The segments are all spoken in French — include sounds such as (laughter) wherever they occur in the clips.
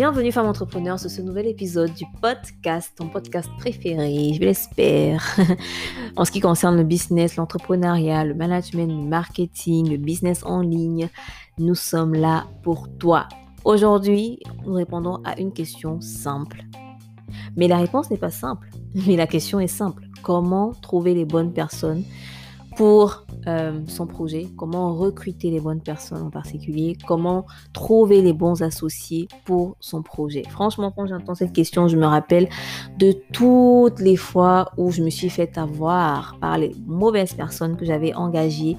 Bienvenue femme entrepreneur sur ce nouvel épisode du podcast, ton podcast préféré, je l'espère. (laughs) en ce qui concerne le business, l'entrepreneuriat, le management, le marketing, le business en ligne, nous sommes là pour toi. Aujourd'hui, nous répondons à une question simple. Mais la réponse n'est pas simple, (laughs) mais la question est simple. Comment trouver les bonnes personnes pour euh, son projet, comment recruter les bonnes personnes en particulier, comment trouver les bons associés pour son projet. Franchement, quand j'entends cette question, je me rappelle de toutes les fois où je me suis fait avoir par les mauvaises personnes que j'avais engagées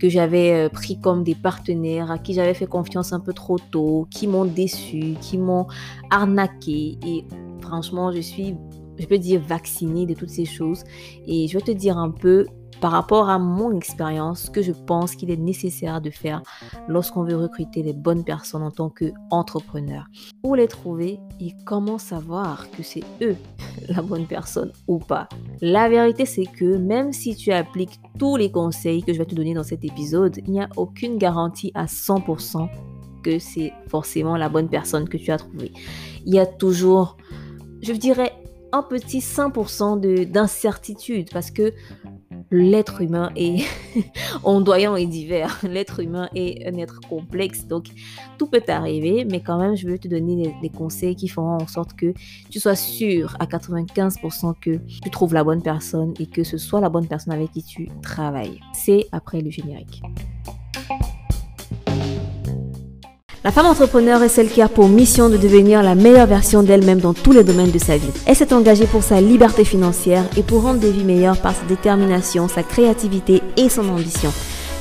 que j'avais euh, pris comme des partenaires, à qui j'avais fait confiance un peu trop tôt, qui m'ont déçu, qui m'ont arnaqué. Et franchement, je suis, je peux dire, vaccinée de toutes ces choses. Et je vais te dire un peu par rapport à mon expérience que je pense qu'il est nécessaire de faire lorsqu'on veut recruter les bonnes personnes en tant qu'entrepreneur. Où les trouver? Et comment savoir que c'est eux (laughs) la bonne personne ou pas. La vérité c'est que même si tu appliques tous les conseils que je vais te donner dans cet épisode, il n'y a aucune garantie à 100% que c'est forcément la bonne personne que tu as trouvée. Il y a toujours, je dirais, un petit 5% d'incertitude parce que l'être humain est (laughs) ondoyant et divers. L'être humain est un être complexe, donc tout peut arriver, mais quand même, je veux te donner des, conseils qui feront en sorte que tu sois sûr à 95% que tu trouves la bonne personne et que ce soit la bonne personne avec qui tu travailles. C'est après le générique. La femme entrepreneur est celle qui a pour mission de devenir la meilleure version d'elle-même dans tous les domaines de sa vie. Elle s'est engagée pour sa liberté financière et pour rendre des vies meilleures par sa détermination, sa créativité et son ambition.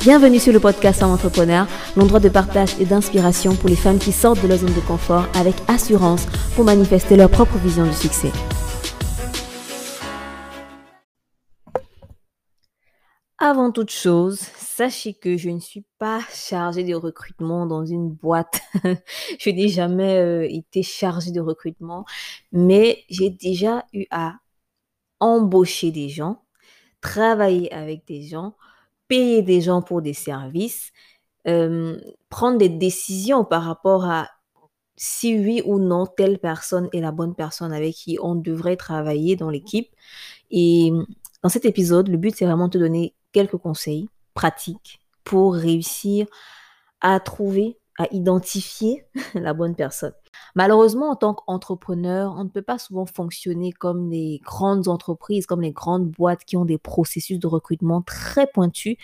Bienvenue sur le podcast Femme Entrepreneur, l'endroit de partage et d'inspiration pour les femmes qui sortent de leur zone de confort avec assurance pour manifester leur propre vision du succès. Avant toute chose, sachez que je ne suis pas chargée de recrutement dans une boîte. (laughs) je n'ai jamais euh, été chargée de recrutement, mais j'ai déjà eu à embaucher des gens, travailler avec des gens, payer des gens pour des services, euh, prendre des décisions par rapport à si oui ou non telle personne est la bonne personne avec qui on devrait travailler dans l'équipe. Et dans cet épisode, le but, c'est vraiment de te donner quelques conseils pratiques pour réussir à trouver, à identifier (laughs) la bonne personne. Malheureusement, en tant qu'entrepreneur, on ne peut pas souvent fonctionner comme les grandes entreprises, comme les grandes boîtes qui ont des processus de recrutement très pointus,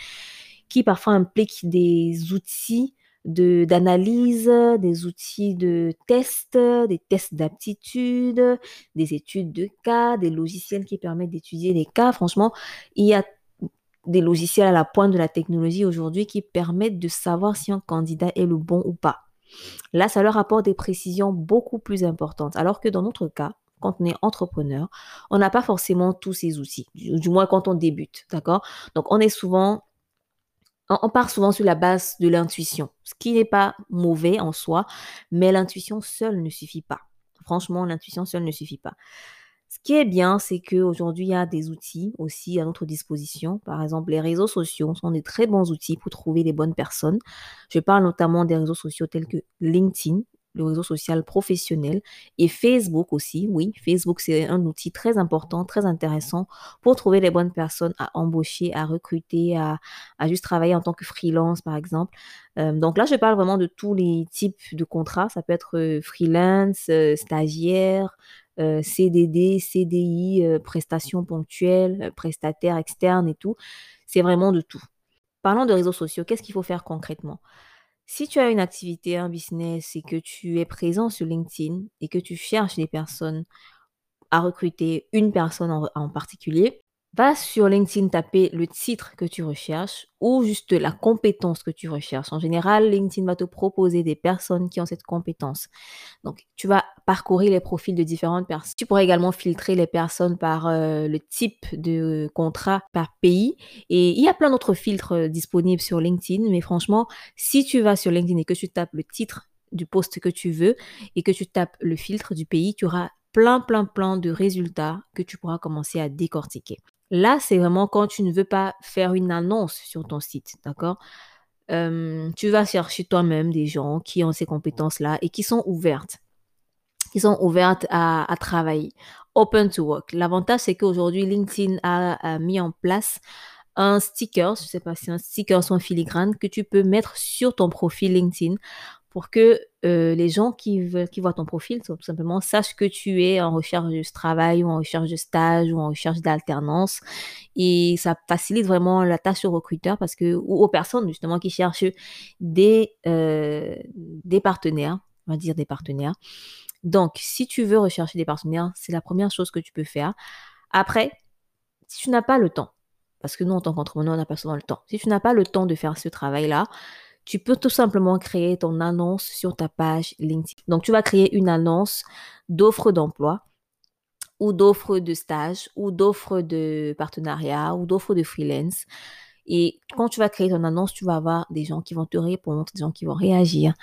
qui parfois impliquent des outils d'analyse, des outils de test, des tests d'aptitude, des études de cas, des logiciels qui permettent d'étudier les cas. Franchement, il y a des logiciels à la pointe de la technologie aujourd'hui qui permettent de savoir si un candidat est le bon ou pas. Là, ça leur apporte des précisions beaucoup plus importantes. Alors que dans notre cas, quand on est entrepreneur, on n'a pas forcément tous ces outils, du, moins quand on débute, d'accord? Donc, on est souvent, on part souvent sur la base de l'intuition, ce qui n'est pas mauvais en soi, mais l'intuition seule ne suffit pas. Franchement, l'intuition seule ne suffit pas. Ce qui est bien, c'est qu'aujourd'hui, il y a des outils aussi à notre disposition. Par exemple, les réseaux sociaux sont des très bons outils pour trouver les bonnes personnes. Je parle notamment des réseaux sociaux tels que LinkedIn, le réseau social professionnel, et Facebook aussi. Oui, Facebook, c'est un outil très important, très intéressant pour trouver les bonnes personnes à embaucher, à recruter, à, juste travailler en tant que freelance, par exemple. Euh, donc là, je parle vraiment de tous les types de contrats. Ça peut être euh, freelance, euh, CDD, CDI, prestations ponctuelles, prestataires externes et tout. C'est vraiment de tout. Parlons de réseaux sociaux. Qu'est-ce qu'il faut faire concrètement? Si tu as une activité, un business et que tu es présent sur LinkedIn et que tu cherches des personnes à recruter une personne en particulier, Va sur LinkedIn taper le titre que tu recherches ou juste la compétence que tu recherches. En général, LinkedIn va te proposer des personnes qui ont cette compétence. Donc, tu vas parcourir les profils de différentes personnes. Tu pourrais également filtrer les personnes par euh, le type de contrat par pays. Et il y a plein d'autres filtres euh, disponibles sur LinkedIn. Mais franchement, si tu vas sur LinkedIn et que tu tapes le titre du poste que tu veux et que tu tapes le filtre du pays, tu auras plein, plein, plein de résultats que tu pourras commencer à décortiquer. Là, c'est vraiment quand tu ne veux pas faire une annonce sur ton site, d'accord? Tu vas chercher toi-même des gens qui ont ces compétences-là et qui sont ouvertes, qui sont ouvertes à, travailler. Open to work. L'avantage, c'est qu'aujourd'hui, LinkedIn a, mis en place un sticker, je ne sais pas si un sticker un filigrane, que tu peux mettre sur ton profil LinkedIn pour que euh, les gens qui, qui voient ton profil, tout simplement, sachent que tu es en recherche de travail ou en recherche de stage ou en recherche d'alternance. Et ça facilite vraiment la tâche aux recruteurs parce que, ou aux personnes justement qui cherchent des, euh, des partenaires, on va dire des partenaires. Donc, si tu veux rechercher des partenaires, c'est la première chose que tu peux faire. Après, si tu n'as pas le temps, parce que nous, en tant qu'entrepreneur, on n'a pas souvent le temps. Si tu n'as pas le temps de faire ce travail-là, tu peux tout simplement créer ton annonce sur ta page LinkedIn. Donc, tu vas créer une annonce d'offre d'emploi ou d'offre de stage ou d'offre de partenariat ou d'offre de freelance. Et quand tu vas créer ton annonce, tu vas avoir des gens qui vont te répondre, des gens qui vont réagir.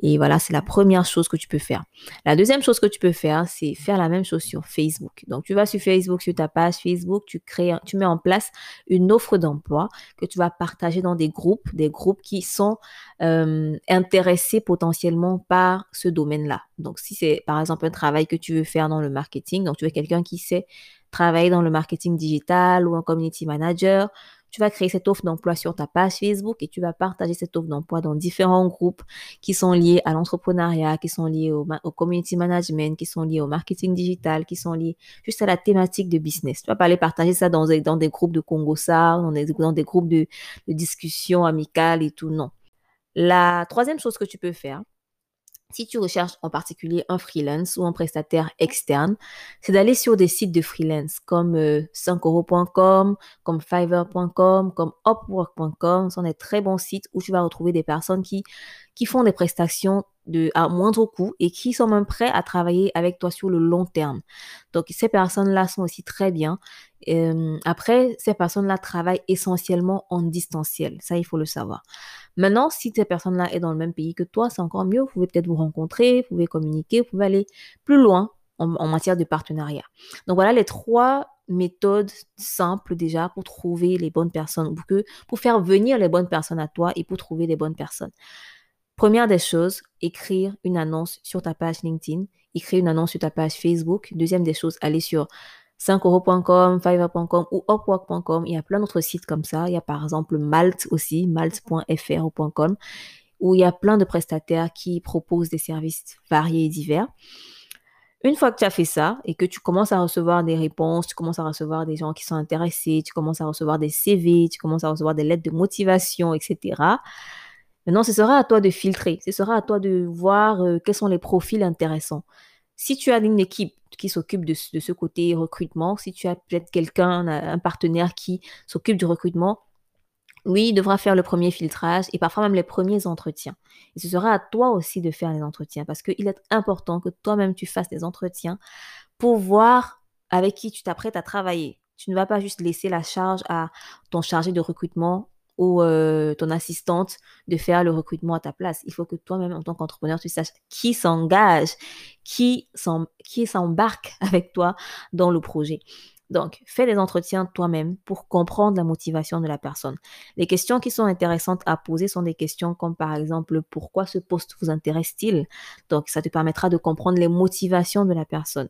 Et voilà, c'est la première chose que tu peux faire. La deuxième chose que tu peux faire, c'est faire la même chose sur Facebook. Donc, tu vas sur Facebook, sur ta page Facebook, tu crées, tu mets en place une offre d'emploi que tu vas partager dans des groupes, des groupes qui sont euh, intéressés potentiellement par ce domaine-là. Donc, si c'est par exemple un travail que tu veux faire dans le marketing, donc tu veux quelqu'un qui sait travailler dans le marketing digital ou un community manager, tu vas créer cette offre d'emploi sur ta page Facebook et tu vas partager cette offre d'emploi dans différents groupes qui sont liés à l'entrepreneuriat, qui sont liés au, community management, qui sont liés au marketing digital, qui sont liés juste à la thématique de business. Tu vas pas aller partager ça dans, des groupes de Congo dans des, dans des groupes de, de discussion amicale et tout. Non. La troisième chose que tu peux faire, si tu recherches en particulier un freelance ou un prestataire externe, c'est d'aller sur des sites de freelance comme 5euros.com, euh, comme fiverr.com, comme upwork.com. Ce sont des très bons sites où tu vas retrouver des personnes qui, qui font des prestations de, à moindre coût et qui sont même prêts à travailler avec toi sur le long terme. Donc, ces personnes-là sont aussi très bien. Euh, après, ces personnes-là travaillent essentiellement en distanciel. Ça, il faut le savoir. Maintenant, si ces personnes-là est dans le même pays que toi, c'est encore mieux. Vous pouvez peut-être vous rencontrer, vous pouvez communiquer, vous pouvez aller plus loin en, matière de partenariat. Donc voilà les trois méthodes simples déjà pour trouver les bonnes personnes, pour, que, pour faire venir les bonnes personnes à toi et pour trouver les bonnes personnes. Première des choses, écrire une annonce sur ta page LinkedIn, écrire une annonce sur ta page Facebook. Deuxième des choses, aller sur 5euros.com, fiverr.com ou upwork.com. Il y a plein d'autres sites comme ça. Il y a par exemple Malte aussi, malte.fr ou .com, où il y a plein de prestataires qui proposent des services variés et divers. Une fois que tu as fait ça et que tu commences à recevoir des réponses, tu commences à recevoir des gens qui sont intéressés, tu commences à recevoir des CV, tu commences à recevoir des lettres de motivation, etc. Maintenant, ce sera à toi de filtrer, ce sera à toi de voir euh, quels sont les profils intéressants. Si tu as une équipe qui s'occupe de, ce côté recrutement, si tu as peut-être quelqu'un, un partenaire qui s'occupe du recrutement, oui, il devra faire le premier filtrage et parfois même les premiers entretiens. Et ce sera à toi aussi de faire les entretiens parce qu'il est important que toi-même tu fasses des entretiens pour voir avec qui tu t'apprêtes à travailler. Tu ne vas pas juste laisser la charge à ton chargé de recrutement ou ton assistante de faire le recrutement à ta place. Il faut que toi-même, en tant qu'entrepreneur, tu saches qui s'engage, qui s'embarque (laughs) avec toi dans le projet. Donc, fais des entretiens toi-même pour comprendre la motivation de la personne. Les questions qui sont intéressantes à poser sont des questions comme par exemple pourquoi ce poste vous intéresse-t-il? Donc, ça te permettra de comprendre les motivations de la personne.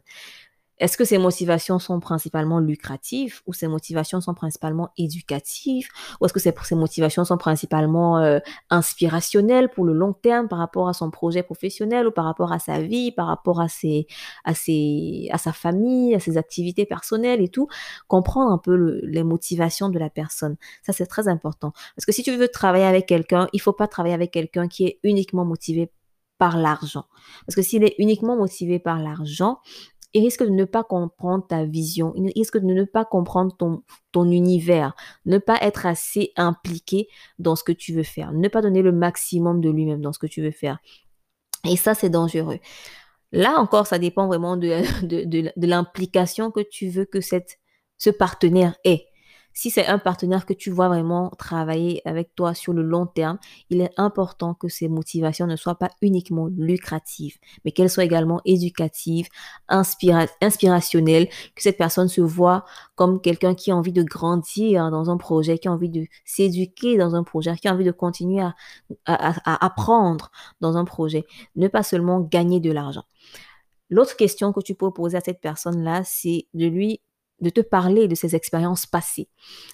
Est-ce que ces motivations sont principalement lucratives ou ces motivations sont principalement éducatives? Ou est-ce que ces motivations sont principalement euh, inspirationnelles pour le long terme par rapport à son projet professionnel ou par rapport à sa vie, par rapport à ses, à ses, à sa famille, à ses activités personnelles et tout, comprendre un peu les motivations de la personne. Ça c'est très important parce que si tu veux travailler avec quelqu'un, il faut pas travailler avec quelqu'un qui est uniquement motivé par l'argent. Parce que s'il est uniquement motivé par l'argent, il risque de ne pas comprendre ta vision, il risque de ne pas comprendre ton, univers, ne pas être assez impliqué dans ce que tu veux faire, ne pas donner le maximum de lui-même dans ce que tu veux faire. Et ça, c'est dangereux. Là encore, ça dépend vraiment de, (laughs) l'implication que tu veux que ce partenaire ait. Si c'est un partenaire que tu vois vraiment travailler avec toi sur le long terme, il est important que ces motivations ne soient pas uniquement lucratives, mais qu'elles soient également éducatives, inspirationnelles, que cette personne se voit comme quelqu'un qui a envie de grandir dans un projet, qui a envie de s'éduquer dans un projet, qui a envie de continuer à, apprendre dans un projet, ne pas seulement gagner de l'argent. L'autre question que tu peux poser à cette personne-là, c'est de lui de te parler de ses expériences passées.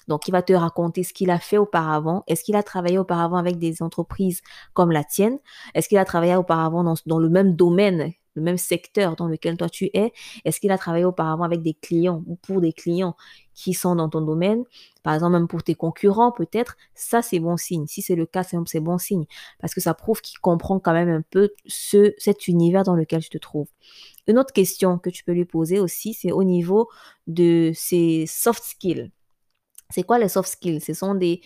Donc, il va te raconter ce qu'il a fait auparavant. Est-ce qu'il a travaillé auparavant avec des entreprises comme la tienne? Est-ce qu'il a travaillé auparavant dans, le même domaine, le même secteur dans lequel toi tu es? Est-ce qu'il a travaillé auparavant avec des clients ou pour des clients qui sont dans ton domaine? Par exemple, même pour tes concurrents peut-être. Ça, c'est bon signe. Si c'est le cas, c'est bon signe. Parce que ça prouve qu'il comprend quand même un peu ce, cet univers dans lequel tu te trouves. Une autre question que tu peux lui poser aussi, c'est au niveau de ses soft skills. C'est quoi les soft skills? Ce sont des,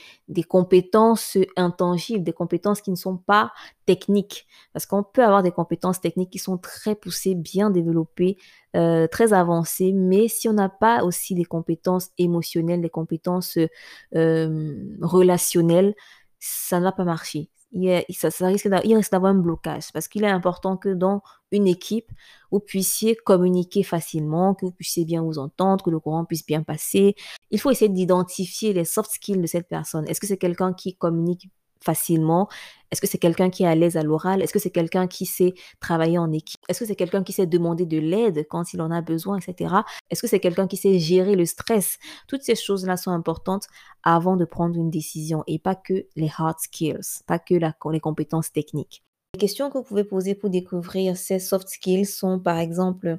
compétences intangibles, des compétences qui ne sont pas techniques. Parce qu'on peut avoir des compétences techniques qui sont très poussées, bien développées, euh, très avancées, mais si on n'a pas aussi des compétences émotionnelles, des compétences euh, relationnelles, ça ne va pas marcher il, risque d'avoir un blocage parce qu'il est important que dans une équipe, vous puissiez communiquer facilement, que vous puissiez bien vous entendre, que le courant puisse bien passer. Il faut essayer d'identifier les soft skills de cette personne. Est-ce que c'est quelqu'un qui communique facilement? Est-ce que c'est quelqu'un qui est à l'aise à l'oral? Est-ce que c'est quelqu'un qui sait travailler en équipe? Est-ce que c'est quelqu'un qui sait demander de l'aide quand il en a besoin, etc. Est-ce que c'est quelqu'un qui sait gérer le stress? Toutes ces choses-là sont importantes avant de prendre une décision et pas que les hard skills, pas que les compétences techniques. Les questions que vous pouvez poser pour découvrir ces soft skills sont par exemple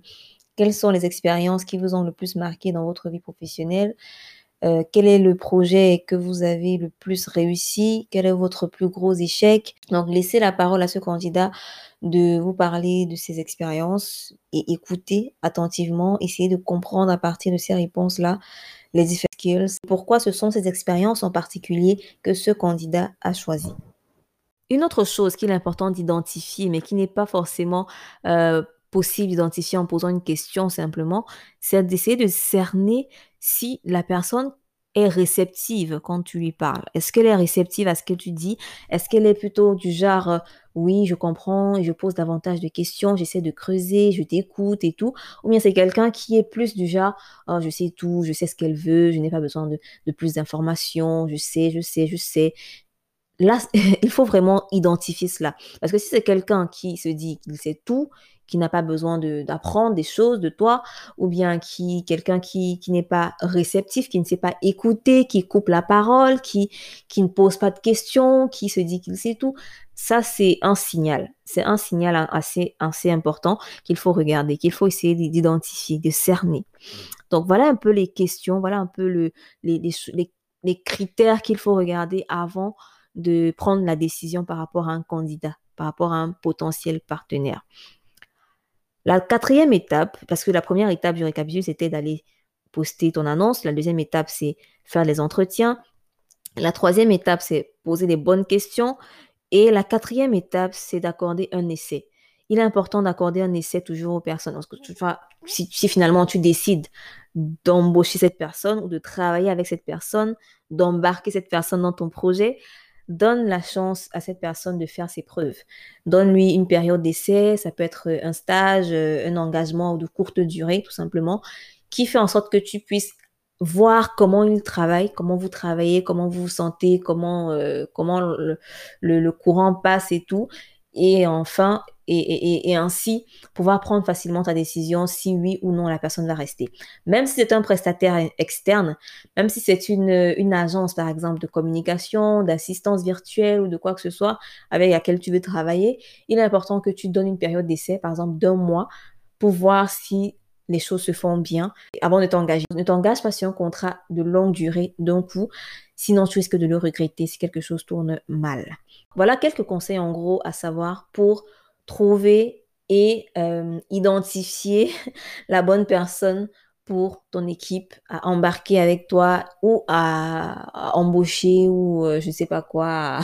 quelles sont les expériences qui vous ont le plus marqué dans votre vie professionnelle? Euh, quel est le projet que vous avez le plus réussi, quel est votre plus gros échec? Donc, laissez la parole à ce candidat de vous parler de ses expériences et écoutez attentivement, essayez de comprendre à partir de ces réponses-là les différents skills, pourquoi ce sont ces expériences en particulier que ce candidat a choisi? Une autre chose qu'il est important d'identifier, mais qui n'est pas forcément euh, possible d'identifier en posant une question simplement, c'est d'essayer de cerner si la personne est réceptive quand tu lui parles. Est-ce qu'elle est réceptive à ce que tu dis? Est-ce qu'elle est plutôt du genre euh, oui, je comprends, je pose davantage de questions, j'essaie de creuser, je t'écoute et tout? Ou bien c'est quelqu'un qui est plus du genre oh, je sais tout, je sais ce qu'elle veut, je n'ai pas besoin de, de plus d'informations, je sais, je sais, je sais. Là, (laughs) il faut vraiment identifier cela. Parce que si c'est quelqu'un qui se dit qu'il sait tout, qui n'a pas besoin d'apprendre des choses de toi, ou bien qui quelqu'un qui, qui n'est pas réceptif, qui ne sait pas écouter, qui coupe la parole, qui, qui ne pose pas de questions, qui se dit qu'il sait tout. Ça, c'est un signal. C'est un signal assez, assez important qu'il faut regarder, qu'il faut essayer d'identifier, de cerner. Donc, voilà un peu les questions, voilà un peu le, les, les, les critères qu'il faut regarder avant de prendre la décision par rapport à un candidat, par rapport à un potentiel partenaire. La quatrième étape, parce que la première étape du récapitule, c'était d'aller poster ton annonce. La deuxième étape, c'est faire les entretiens. La troisième étape, c'est poser les bonnes questions. Et la quatrième étape, c'est d'accorder un essai. Il est important d'accorder un essai toujours aux personnes. Parce si finalement tu décides d'embaucher cette personne ou de travailler avec cette personne, d'embarquer cette personne dans ton projet, donne la chance à cette personne de faire ses preuves. Donne-lui une période d'essai, ça peut être un stage, euh, un engagement de courte durée, tout simplement, qui fait en sorte que tu puisses voir comment il travaille, comment vous travaillez, comment vous vous sentez, comment, euh, comment le, le, courant passe et tout. Et enfin, et, ainsi pouvoir prendre facilement ta décision si oui ou non la personne va rester. Même si c'est un prestataire externe, même si c'est une, une agence par exemple de communication, d'assistance virtuelle ou de quoi que ce soit avec laquelle tu veux travailler, il est important que tu donnes une période d'essai, par exemple d'un mois, pour voir si les choses se font bien avant de t'engager. Ne t'engage pas sur un contrat de longue durée d'un coup, sinon tu risques de le regretter si quelque chose tourne mal. Voilà quelques conseils en gros à savoir pour trouver et euh, identifier (laughs) la bonne personne pour ton équipe à embarquer avec toi ou à, embaucher ou euh, je sais pas quoi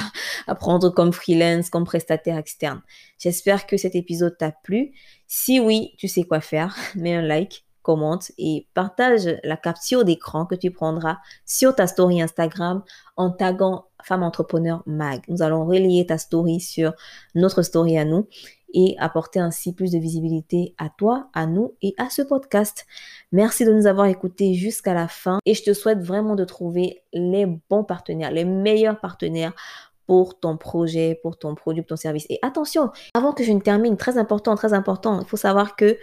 à, (laughs) prendre comme freelance, comme prestataire externe. J'espère que cet épisode t'a plu. Si oui, tu sais quoi faire. (laughs) Mets un like, commente et partage la capture d'écran que tu prendras sur ta story Instagram en taguant Femme Entrepreneur Mag. Nous allons relier ta story sur notre story à nous et apporter ainsi plus de visibilité à toi, à nous et à ce podcast. Merci de nous avoir écoutés jusqu'à la fin et je te souhaite vraiment de trouver les bons partenaires, les meilleurs partenaires pour ton projet, pour ton produit, ton service. Et attention, avant que je ne termine, très important, très important, il faut savoir que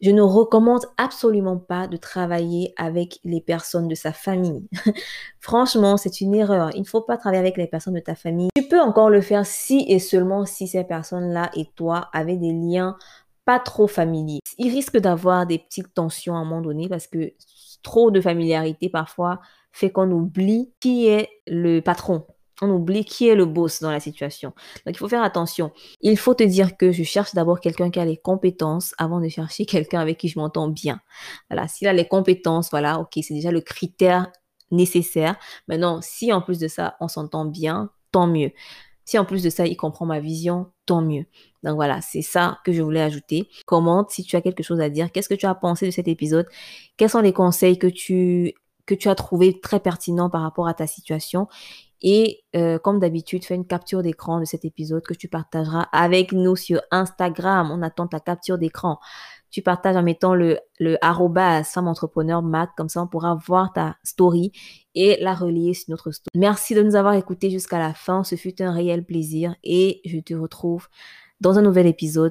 je ne recommande absolument pas de travailler avec les personnes de sa famille. (laughs) Franchement, c'est une erreur. Il ne faut pas travailler avec les personnes de ta famille. Tu peux encore le faire si et seulement si ces personnes-là et toi avez des liens pas trop familiers. Il risque d'avoir des petites tensions à un moment donné parce que trop de familiarité parfois fait qu'on oublie qui est le patron on oublie qui est le boss dans la situation. Donc, il faut faire attention. Il faut te dire que je cherche d'abord quelqu'un qui a les compétences avant de chercher (laughs) quelqu'un avec qui je m'entends bien. Voilà, s'il a les compétences, voilà, ok, c'est déjà le critère nécessaire. Maintenant, si en plus de ça, on s'entend bien, tant mieux. Si en plus de ça, il comprend ma vision, tant mieux. Donc voilà, c'est ça que je voulais ajouter. Commente si tu as quelque chose à dire. Qu'est-ce que tu as pensé de cet épisode? Quels sont les conseils que tu as trouvé très pertinents par rapport à ta situation? Et euh, comme d'habitude, fais une capture d'écran de cet épisode que tu partageras avec nous sur Instagram. On attend ta capture d'écran. Tu partages en mettant le, le femme entrepreneur Mac. Comme ça, on pourra voir ta story et la relier sur notre story. Merci de nous avoir écoutés jusqu'à la fin. Ce fut un réel plaisir et je te retrouve dans un nouvel épisode